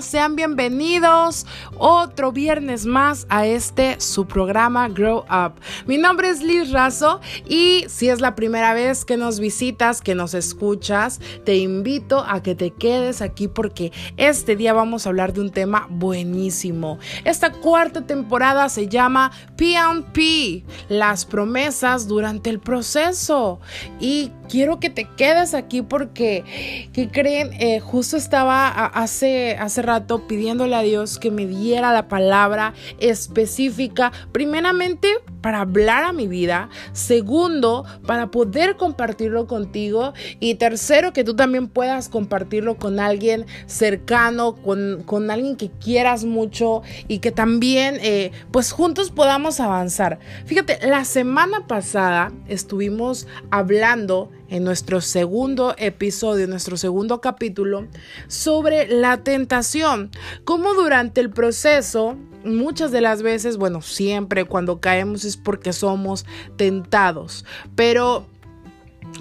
Sean bienvenidos otro viernes más a este su programa Grow Up. Mi nombre es Liz Razo y si es la primera vez que nos visitas, que nos escuchas, te invito a que te quedes aquí porque este día vamos a hablar de un tema buenísimo. Esta cuarta temporada se llama P&P, las promesas durante el proceso. Y quiero que te quedes aquí porque, ¿qué creen? Eh, justo estaba hace, hace rato pidiéndole a Dios que me diera la palabra específica, primeramente para hablar a mi vida, segundo, para poder compartirlo contigo y tercero, que tú también puedas compartirlo con alguien cercano, con, alguien que quieras mucho y que también, eh, pues juntos podamos avanzar. Fíjate, la semana pasada estuvimos hablando en nuestro segundo episodio, nuestro segundo capítulo, sobre la tentación, cómo durante el proceso, muchas de las veces, bueno, siempre cuando caemos es porque somos tentados, pero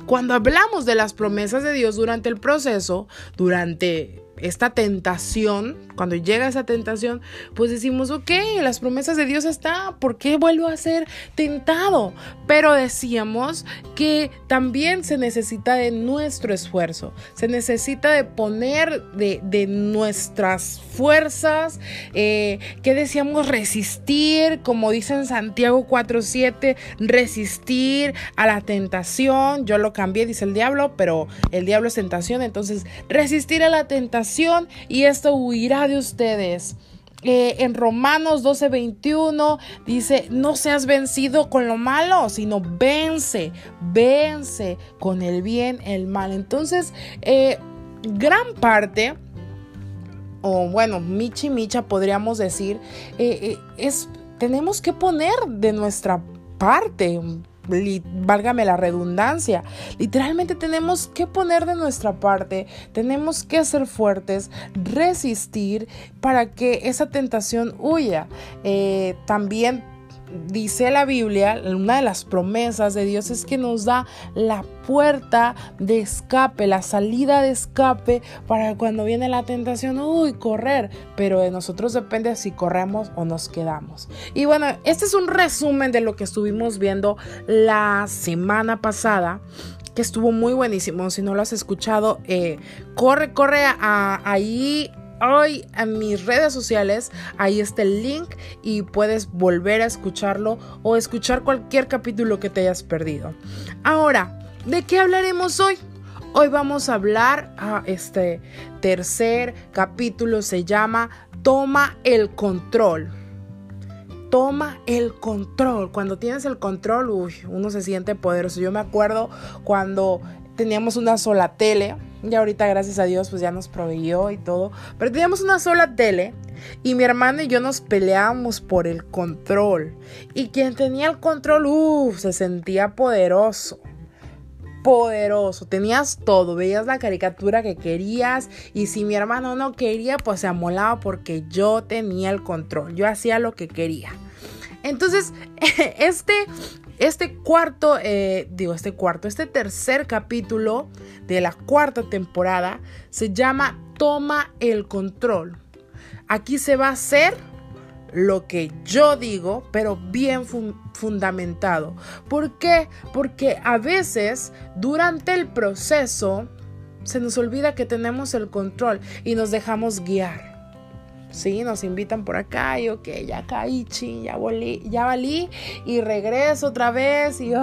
cuando hablamos de las promesas de Dios durante el proceso, durante esta tentación, cuando llega esa tentación, pues decimos, ok, las promesas de Dios están, ¿por qué vuelvo a ser tentado? Pero decíamos que también se necesita de nuestro esfuerzo, se necesita de poner de, nuestras fuerzas, eh, que decíamos resistir, como dice en Santiago 4.7, resistir a la tentación, yo lo cambié, dice el diablo, pero el diablo es tentación, entonces resistir a la tentación y esto huirá de ustedes. Eh, en Romanos 12:21 dice, no seas vencido con lo malo, sino vence, vence con el bien, el mal. Entonces, eh, gran parte, o bueno, Michi Micha podríamos decir, eh, es, tenemos que poner de nuestra parte, válgame la redundancia. Literalmente tenemos que poner de nuestra parte, tenemos que ser fuertes, resistir para que esa tentación huya. Eh, también dice la Biblia, una de las promesas de Dios es que nos da la puerta de escape, la salida de escape para cuando viene la tentación, uy, correr, pero de nosotros depende si corremos o nos quedamos. Y bueno, este es un resumen de lo que estuvimos viendo la semana pasada que estuvo muy buenísimo. Si no lo has escuchado, eh, corre, corre ahí hoy en mis redes sociales, ahí está el link y puedes volver a escucharlo o escuchar cualquier capítulo que te hayas perdido. Ahora, ¿de qué hablaremos hoy? Hoy vamos a hablar, a ah, este tercer capítulo se llama Toma el control. Toma el control. Cuando tienes el control, uno se siente poderoso. Yo me acuerdo cuando teníamos una sola tele y ahorita, gracias a Dios, pues ya nos proveyó y todo. Pero teníamos una sola tele y mi hermano y yo nos peleábamos por el control. Y quien tenía el control, uff, se sentía poderoso. Poderoso, tenías todo, veías la caricatura que querías y si mi hermano no quería, pues se amolaba porque yo tenía el control, yo hacía lo que quería. Entonces, este, este cuarto, eh, digo, este cuarto, este tercer capítulo de la cuarta temporada se llama Toma el control. Aquí se va a hacer lo que yo digo, pero bien fundamentado. ¿Por qué? Porque a veces durante el proceso se nos olvida que tenemos el control y nos dejamos guiar. Sí, nos invitan por acá y ok, ya caí, ching, ya, volí, ya valí y regreso otra vez y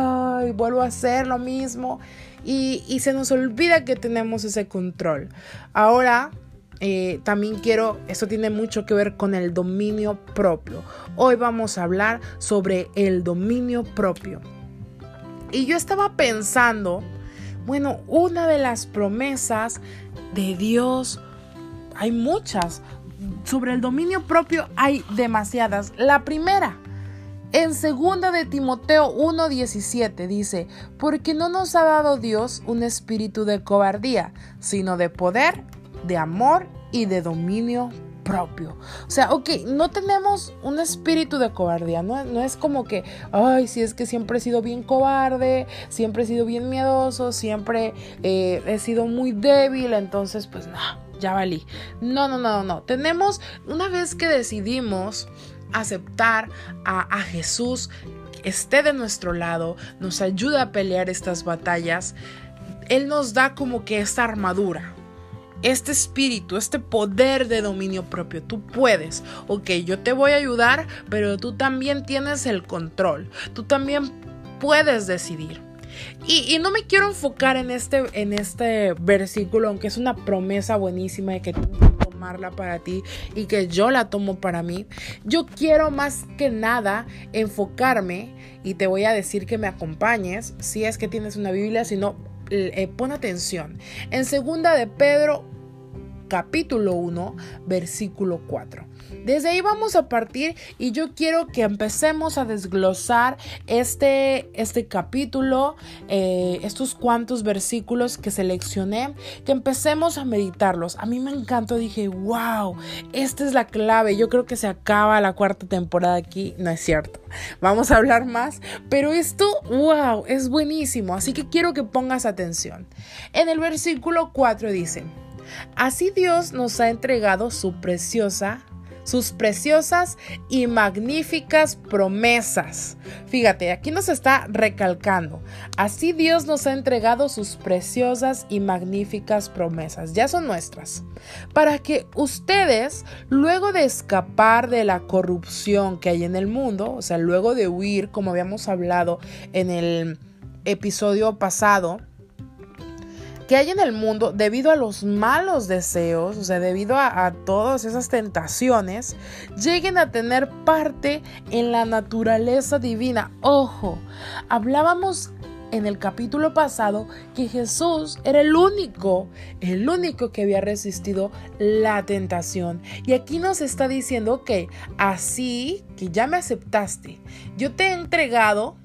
vuelvo a hacer lo mismo y, se nos olvida que tenemos ese control. Ahora, eh, también quiero, esto tiene mucho que ver con el dominio propio. Hoy vamos a hablar sobre el dominio propio. Y yo estaba pensando, bueno, una de las promesas de Dios, hay muchas, sobre el dominio propio hay demasiadas. La primera, en segunda de Timoteo 1:17 dice, porque no nos ha dado Dios un espíritu de cobardía, sino de poder, de amor y de dominio propio. O sea, ok, no tenemos un espíritu de cobardía, no, no, es como que, ay, si es que siempre he sido bien cobarde, siempre he sido bien miedoso, siempre eh, he sido muy débil, entonces pues no ya valí. No, no, no, no. Tenemos, una vez que decidimos aceptar a, Jesús, esté de nuestro lado, nos ayuda a pelear estas batallas, Él nos da como que esta armadura. Este espíritu, este poder de dominio propio, tú puedes, ok, yo te voy a ayudar, pero tú también tienes el control, tú también puedes decidir. Y, no me quiero enfocar en este, en este versículo, aunque es una promesa buenísima de que tú tomarla para ti y que yo la tomo para mí. Yo quiero más que nada enfocarme y te voy a decir que me acompañes si es que tienes una Biblia, si no, eh, pon atención. En segunda de Pedro capítulo 1, versículo 4. Desde ahí vamos a partir y yo quiero que empecemos a desglosar este, este capítulo, eh, estos cuantos versículos que seleccioné, que empecemos a meditarlos. A mí me encantó, dije, wow, esta es la clave. Yo creo que se acaba la cuarta temporada aquí, no es cierto. Vamos a hablar más, pero esto, wow, es buenísimo, así que quiero que pongas atención. En el versículo 4 dice, Así Dios nos ha entregado su preciosa sus preciosas y magníficas promesas. Fíjate, aquí nos está recalcando. Así Dios nos ha entregado sus preciosas y magníficas promesas. Ya son nuestras. Para que ustedes, luego de escapar de la corrupción que hay en el mundo, o sea, luego de huir, como habíamos hablado en el episodio pasado, que hay en el mundo debido a los malos deseos, o sea, debido a, todas esas tentaciones, lleguen a tener parte en la naturaleza divina. Ojo, hablábamos en el capítulo pasado que Jesús era el único, el único que había resistido la tentación. Y aquí nos está diciendo que así que ya me aceptaste, yo te he entregado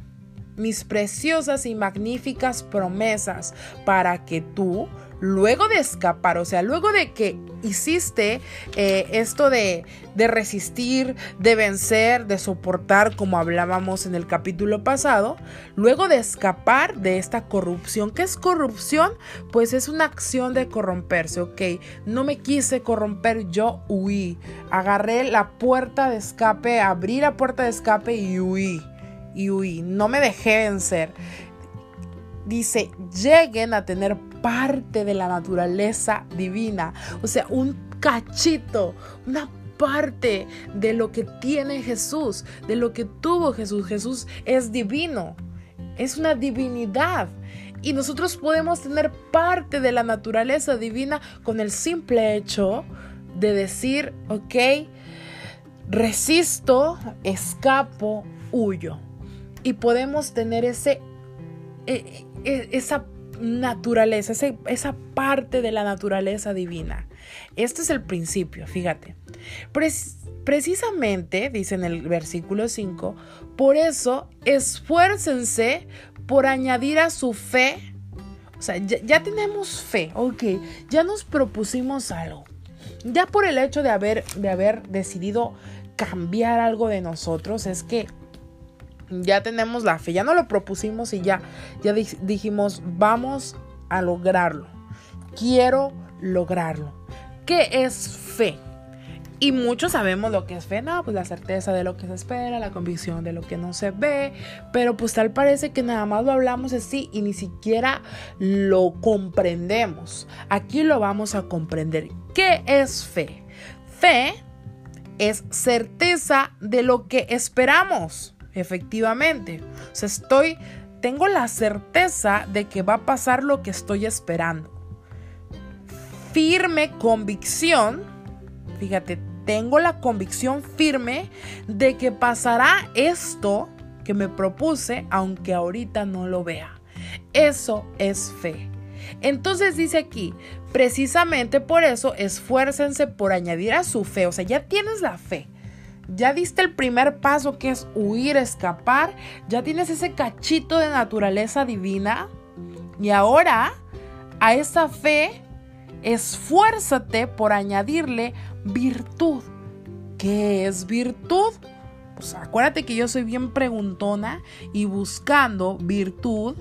mis preciosas y magníficas promesas para que tú, luego de escapar, o sea, luego de que hiciste eh, esto de, de resistir, de vencer, de soportar, como hablábamos en el capítulo pasado, luego de escapar de esta corrupción, ¿qué es corrupción? Pues es una acción de corromperse, ok, no me quise corromper, yo huí, agarré la puerta de escape, abrí la puerta de escape y huí y huí, no me dejé vencer. Dice, lleguen a tener parte de la naturaleza divina, o sea, un cachito, una parte de lo que tiene Jesús, de lo que tuvo Jesús. Jesús es divino, es una divinidad. Y nosotros podemos tener parte de la naturaleza divina con el simple hecho de decir, ok, resisto, escapo, huyo y podemos tener ese, e, e, esa naturaleza, esa parte de la naturaleza divina. Este es el principio, fíjate. precisamente, dice en el versículo 5, por eso esfuércense por añadir a su fe. O sea, ya, tenemos fe, ok, ya nos propusimos algo. Ya por el hecho de haber, de haber decidido cambiar algo de nosotros, es que ya tenemos la fe, ya no lo propusimos y ya, ya dijimos, vamos a lograrlo. Quiero lograrlo. ¿Qué es fe? Y muchos sabemos lo que es fe, no, pues la certeza de lo que se espera, la convicción de lo que no se ve, pero pues tal parece que nada más lo hablamos así y ni siquiera lo comprendemos. Aquí lo vamos a comprender. ¿Qué es fe? Fe es certeza de lo que esperamos efectivamente. O sea, estoy, tengo la certeza de que va a pasar lo que estoy esperando. Firme convicción, fíjate, tengo la convicción firme de que pasará esto que me propuse, aunque ahorita no lo vea. Eso es fe. Entonces dice aquí, precisamente por eso esfuércense por añadir a su fe, o sea, ya tienes la fe, ya diste el primer paso que es huir, escapar. Ya tienes ese cachito de naturaleza divina. Y ahora a esa fe, esfuérzate por añadirle virtud. ¿Qué es virtud? Pues acuérdate que yo soy bien preguntona y buscando virtud.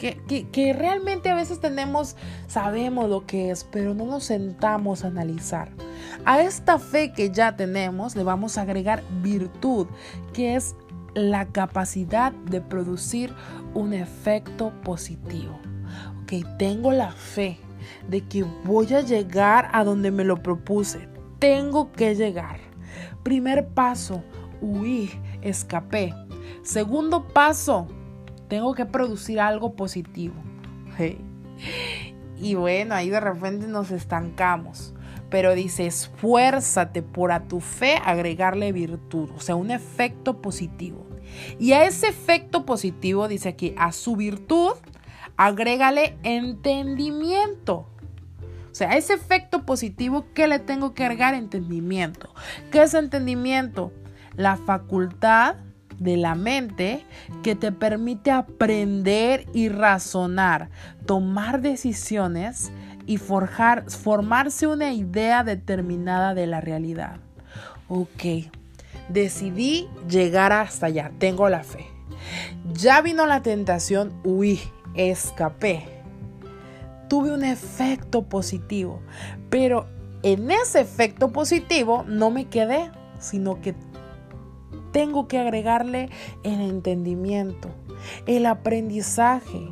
Que, realmente a veces tenemos, sabemos lo que es, pero no nos sentamos a analizar. A esta fe que ya tenemos le vamos a agregar virtud, que es la capacidad de producir un efecto positivo. Ok, tengo la fe de que voy a llegar a donde me lo propuse. Tengo que llegar. Primer paso, huí, escapé. Segundo paso, tengo que producir algo positivo. Y bueno, ahí de repente nos estancamos. Pero dice, esfuérzate por a tu fe agregarle virtud, o sea, un efecto positivo. Y a ese efecto positivo, dice aquí, a su virtud, agrégale entendimiento. O sea, a ese efecto positivo, ¿qué le tengo que agregar? Entendimiento. ¿Qué es entendimiento? La facultad de la mente que te permite aprender y razonar, tomar decisiones y forjar, formarse una idea determinada de la realidad. Ok, decidí llegar hasta allá, tengo la fe. Ya vino la tentación, huí, escapé. Tuve un efecto positivo, pero en ese efecto positivo no me quedé, sino que tengo que agregarle el entendimiento, el aprendizaje,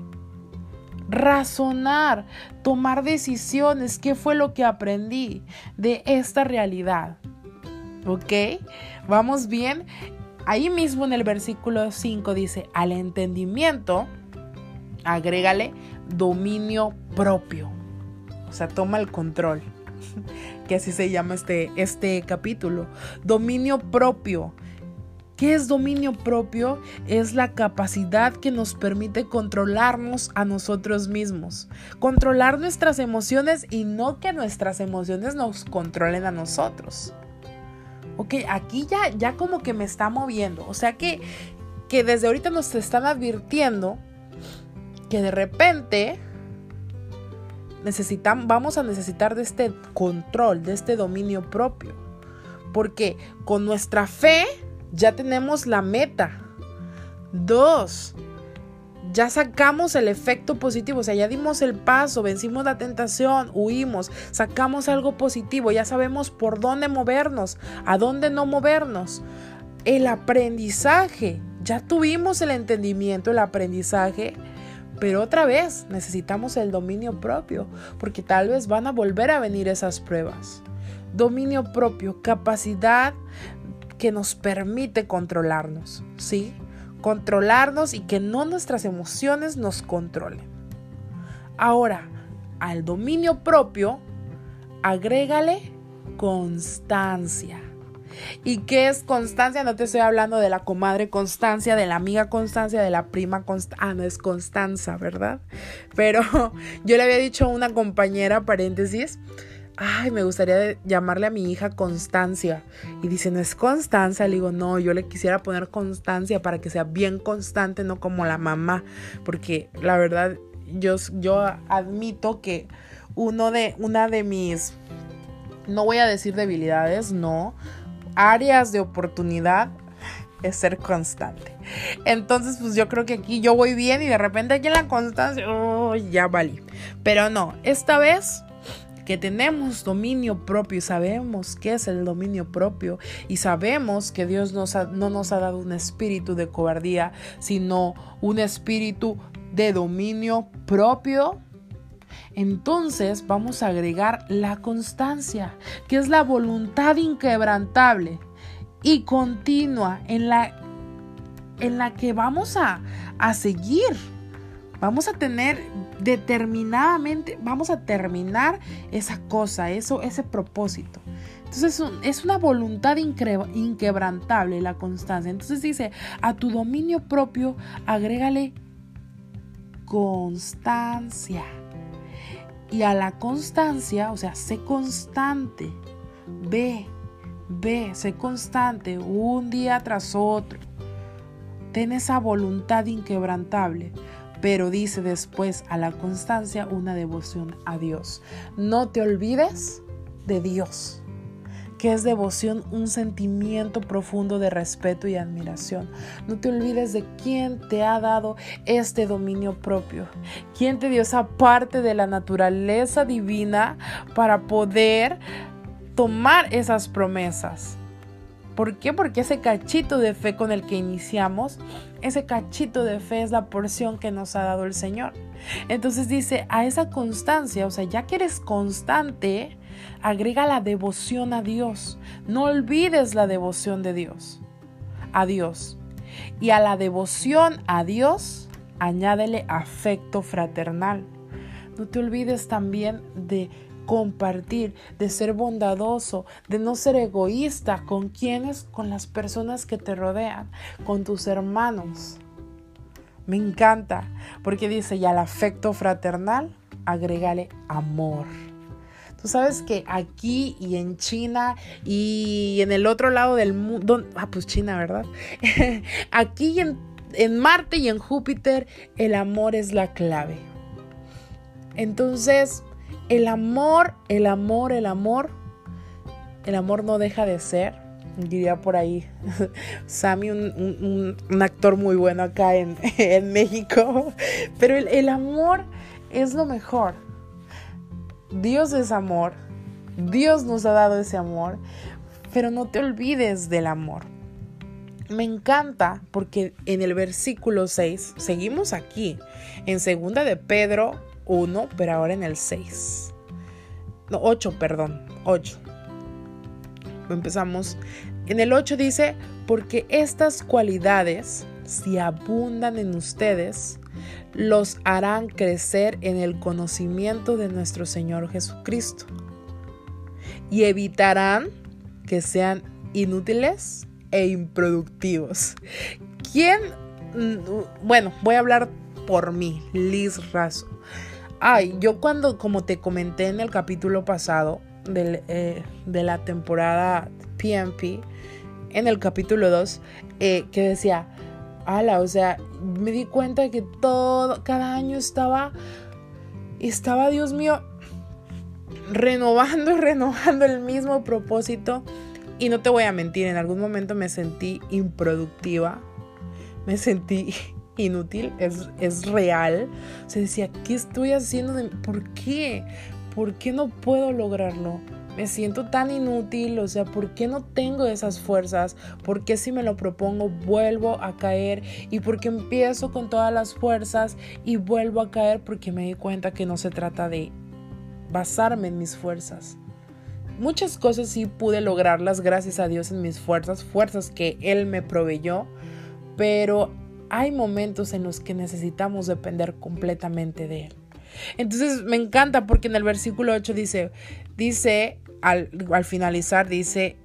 razonar, tomar decisiones, qué fue lo que aprendí de esta realidad. ¿Ok? ¿Vamos bien? Ahí mismo en el versículo 5 dice, al entendimiento, agrégale dominio propio. O sea, toma el control. que así se llama este, este capítulo. Dominio propio ¿Qué es dominio propio? Es la capacidad que nos permite controlarnos a nosotros mismos, controlar nuestras emociones y no que nuestras emociones nos controlen a nosotros. Ok, aquí ya, ya como que me está moviendo. O sea que, que desde ahorita nos están advirtiendo que de repente necesitan, vamos a necesitar de este control, de este dominio propio. Porque con nuestra fe ya tenemos la meta. Dos, ya sacamos el efecto positivo, o sea, ya dimos el paso, vencimos la tentación, huimos, sacamos algo positivo, ya sabemos por dónde movernos, a dónde no movernos. El aprendizaje, ya tuvimos el entendimiento, el aprendizaje, pero otra vez necesitamos el dominio propio, porque tal vez van a volver a venir esas pruebas. Dominio propio, capacidad que nos permite controlarnos, ¿sí? Controlarnos y que no nuestras emociones nos controlen. Ahora, al dominio propio, agrégale constancia. ¿Y qué es constancia? No te estoy hablando de la comadre Constancia, de la amiga Constancia, de la prima Constancia. Ah, no es Constanza, ¿verdad? Pero yo le había dicho a una compañera, paréntesis, ay, me gustaría llamarle a mi hija Constancia. Y dice, no es Constanza. Le digo, no, yo le quisiera poner Constancia para que sea bien constante, no como la mamá. Porque la verdad, yo, yo admito que uno de, una de mis, no voy a decir debilidades, no, áreas de oportunidad es ser constante. Entonces, pues yo creo que aquí yo voy bien y de repente aquí en la constancia, oh, ya valí. Pero no, esta vez que tenemos dominio propio y sabemos qué es el dominio propio y sabemos que Dios nos no nos ha dado un espíritu de cobardía, sino un espíritu de dominio propio, entonces vamos a agregar la constancia, que es la voluntad inquebrantable y continua en la, en la que vamos a, a seguir Vamos a tener determinadamente, vamos a terminar esa cosa, eso, ese propósito. Entonces es una voluntad inquebrantable la constancia. Entonces dice, a tu dominio propio agrégale constancia. Y a la constancia, o sea, sé constante. Ve, ve, sé constante un día tras otro. Ten esa voluntad inquebrantable pero dice después a la constancia una devoción a Dios. No te olvides de Dios. que es devoción un sentimiento profundo de respeto y admiración. No te olvides de quién te ha dado este dominio propio, quién te dio esa parte de la naturaleza divina para poder tomar esas promesas. ¿Por qué? Porque ese cachito de fe con el que iniciamos, ese cachito de fe es la porción que nos ha dado el Señor. Entonces dice, a esa constancia, o sea, ya que eres constante, agrega la devoción a Dios. No olvides la devoción de Dios, a Dios. Y a la devoción a Dios, añádele afecto fraternal. No te olvides también de compartir, de ser bondadoso, de no ser egoísta con quienes, con las personas que te rodean, con tus hermanos. Me encanta porque dice, y al afecto fraternal, agrégale amor. Tú sabes que aquí y en China y en el otro lado del mundo, ah, pues China, ¿verdad? aquí en, en Marte y en Júpiter, el amor es la clave. Entonces, el amor, el amor, el amor, el amor no deja de ser diría por ahí, Sammy, un, actor muy bueno acá en, México, pero el, amor es lo mejor. Dios es amor, Dios nos ha dado ese amor, pero no te olvides del amor. Me encanta porque en el versículo 6, seguimos aquí, en segunda de Pedro 1, pero ahora en el 6. No, 8, perdón, 8 empezamos. En el 8 dice, porque estas cualidades, si abundan en ustedes, los harán crecer en el conocimiento de nuestro Señor Jesucristo y evitarán que sean inútiles e improductivos. ¿Quién? Bueno, voy a hablar por mí, Liz Razo. Ay, yo cuando, como te comenté en el capítulo pasado, eh, de la temporada PMP, en el capítulo 2, eh, que decía, ala, o sea, me di cuenta que todo, cada año estaba, estaba, Dios mío, renovando renovando el mismo propósito. Y no te voy a mentir, en algún momento me sentí improductiva, me sentí inútil, es, es real. Se decía, ¿qué estoy haciendo? ¿Por qué? ¿por qué no puedo lograrlo? Me siento tan inútil, o sea, ¿por qué no tengo esas fuerzas? ¿Por qué si me lo propongo vuelvo a caer? ¿Y por qué empiezo con todas las fuerzas y vuelvo a caer? Porque me di cuenta que no se trata de basarme en mis fuerzas. Muchas cosas sí pude lograrlas gracias a Dios en mis fuerzas, fuerzas que Él me proveyó, pero hay momentos en los que necesitamos depender completamente de Él. Entonces me encanta porque en el versículo 8 dice, dice, al, finalizar, dice,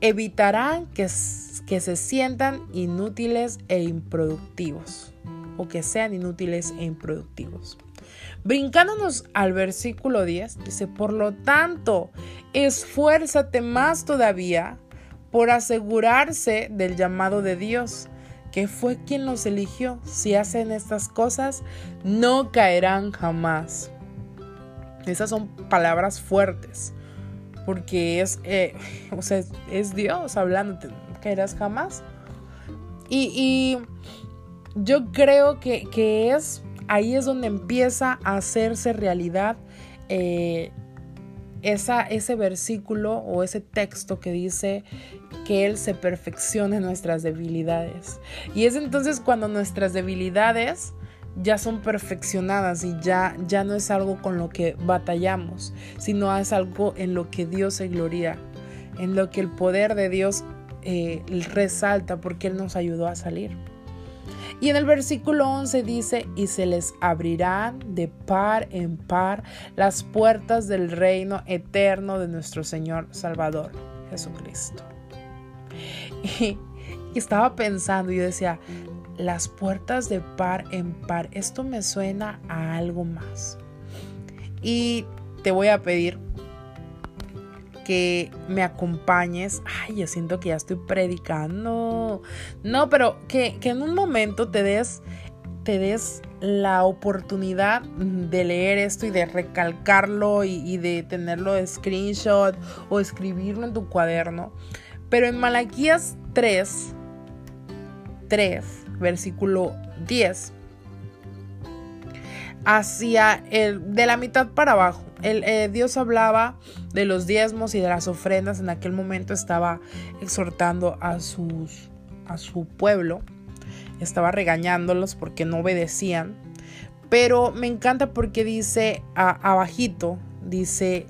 evitarán que, que se sientan inútiles e improductivos o que sean inútiles e improductivos. Brincándonos al versículo 10, dice, por lo tanto, esfuérzate más todavía por asegurarse del llamado de Dios que fue quien los eligió. Si hacen estas cosas, no caerán jamás. Esas son palabras fuertes, porque es, eh, o sea, es Dios hablando, no caerás jamás. Y, yo creo que, es ahí es donde empieza a hacerse realidad eh, esa, ese versículo o ese texto que dice que Él se perfeccione nuestras debilidades. Y es entonces cuando nuestras debilidades ya son perfeccionadas y ya, ya no es algo con lo que batallamos, sino es algo en lo que Dios se gloria, en lo que el poder de Dios eh, resalta porque Él nos ayudó a salir. Y en el versículo 11 dice, y se les abrirán de par en par las puertas del reino eterno de nuestro Señor Salvador Jesucristo. Y, estaba pensando y decía, las puertas de par en par, esto me suena a algo más. Y te voy a pedir que me acompañes. Ay, yo siento que ya estoy predicando. No, pero que, que en un momento te des, te des la oportunidad de leer esto y de recalcarlo y, de tenerlo de screenshot o escribirlo en tu cuaderno. Pero en Malaquías 3, 3, versículo 10, hacia el, de la mitad para abajo, el, eh, Dios hablaba de los diezmos y de las ofrendas. En aquel momento estaba exhortando a, sus, a su pueblo estaba regañándolos porque no obedecían. Pero me encanta porque dice abajito, dice,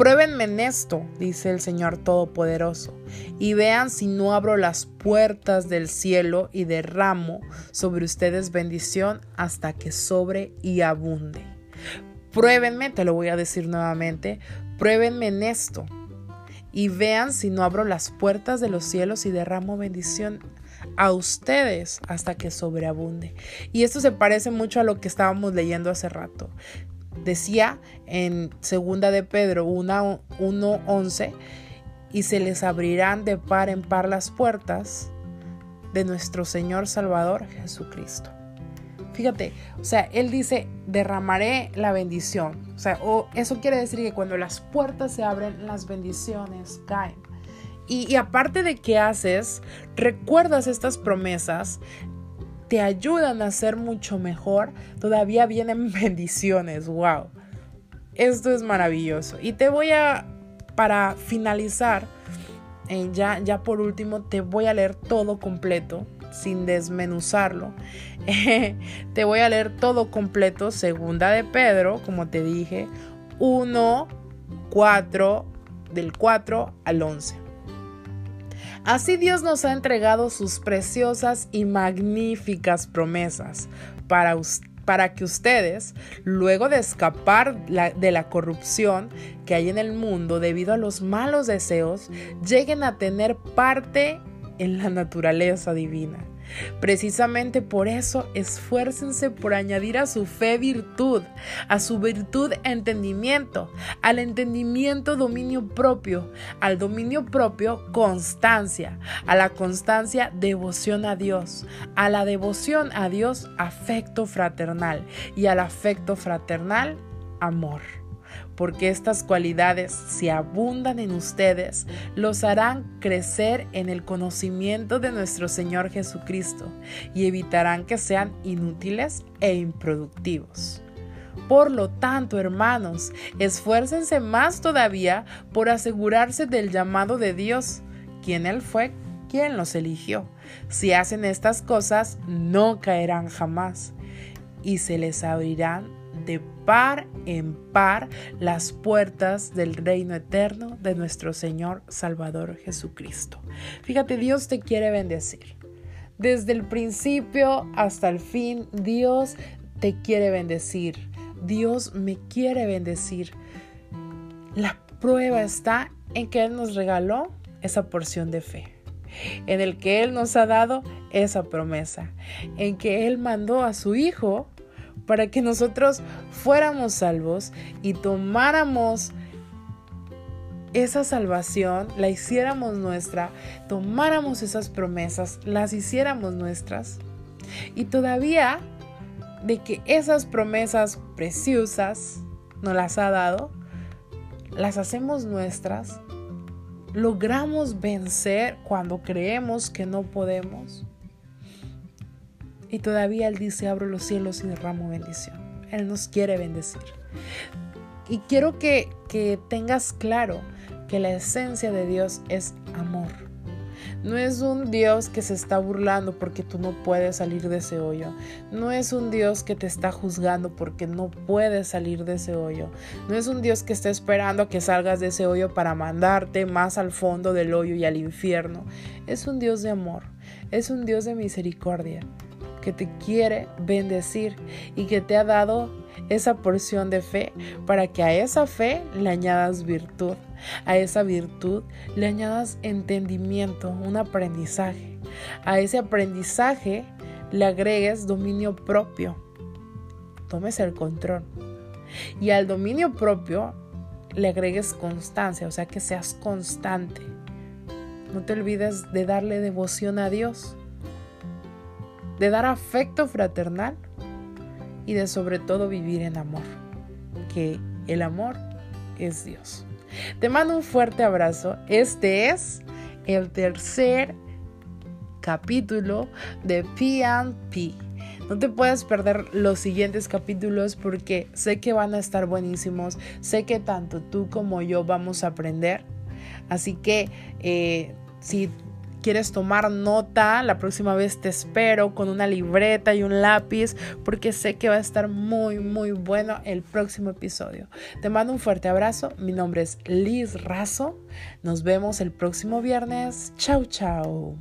pruébenme en esto, dice el Señor Todopoderoso, y vean si no abro las puertas del cielo y derramo sobre ustedes bendición hasta que sobre y abunde. Pruébenme, te lo voy a decir nuevamente, pruébenme en esto, y vean si no abro las puertas de los cielos y derramo bendición a ustedes hasta que sobreabunde. Y esto se parece mucho a lo que estábamos leyendo hace rato. Decía en segunda de Pedro 1:11 y se les abrirán de par en par las puertas de nuestro Señor Salvador Jesucristo. Fíjate, o sea, él dice, derramaré la bendición. O sea, o eso quiere decir que cuando las puertas se abren, las bendiciones caen. Y, aparte de que haces, recuerdas estas promesas, te ayudan a ser mucho mejor, todavía vienen bendiciones, wow. Esto es maravilloso. Y te voy a, para finalizar, eh, ya, ya por último, te voy a leer todo completo, sin desmenuzarlo. te voy a leer todo completo, segunda de Pedro, como te dije, 1, 4, del 4 al 11. Así Dios nos ha entregado sus preciosas y magníficas promesas para, para que ustedes, luego de escapar de la corrupción que hay en el mundo debido a los malos deseos, lleguen a tener parte en la naturaleza divina. Precisamente por eso esfuércense por añadir a su fe virtud, a su virtud entendimiento, al entendimiento dominio propio, al dominio propio constancia, a la constancia devoción a Dios, a la devoción a Dios afecto fraternal y al afecto fraternal amor porque estas cualidades, si abundan en ustedes, los harán crecer en el conocimiento de nuestro Señor Jesucristo y evitarán que sean inútiles e improductivos. Por lo tanto, hermanos, esfuércense más todavía por asegurarse del llamado de Dios, quien Él fue quien los eligió. Si hacen estas cosas, no caerán jamás y se les abrirán de par en par las puertas del reino eterno de nuestro Señor Salvador Jesucristo. Fíjate, Dios te quiere bendecir. Desde el principio hasta el fin, Dios te quiere bendecir. Dios me quiere bendecir. La prueba está en que Él nos regaló esa porción de fe, en el que Él nos ha dado esa promesa, en que Él mandó a su Hijo para que nosotros fuéramos salvos y tomáramos esa salvación, la hiciéramos nuestra, tomáramos esas promesas, las hiciéramos nuestras. Y todavía de que esas promesas preciosas nos las ha dado, las hacemos nuestras, logramos vencer cuando creemos que no podemos. Y todavía Él dice, abro los cielos y derramo bendición. Él nos quiere bendecir. Y quiero que, que tengas claro que la esencia de Dios es amor. No es un Dios que se está burlando porque tú no puedes salir de ese hoyo. No es un Dios que te está juzgando porque no puedes salir de ese hoyo. No es un Dios que está esperando que salgas de ese hoyo para mandarte más al fondo del hoyo y al infierno. Es un Dios de amor. Es un Dios de misericordia que te quiere bendecir y que te ha dado esa porción de fe para que a esa fe le añadas virtud, a esa virtud le añadas entendimiento, un aprendizaje, a ese aprendizaje le agregues dominio propio, tomes el control. Y al dominio propio le agregues constancia, o sea que seas constante. No te olvides de darle devoción a Dios de dar afecto fraternal y de sobre todo vivir en amor, que el amor es Dios. Te mando un fuerte abrazo. Este es el tercer capítulo de PNP. No te puedes perder los siguientes capítulos porque sé que van a estar buenísimos. Sé que tanto tú como yo vamos a aprender. Así que eh, si quieres tomar nota, la próxima vez te espero con una libreta y un lápiz porque sé que va a estar muy, muy bueno el próximo episodio. Te mando un fuerte abrazo. Mi nombre es Liz Razo. Nos vemos el próximo viernes. Chau, chau.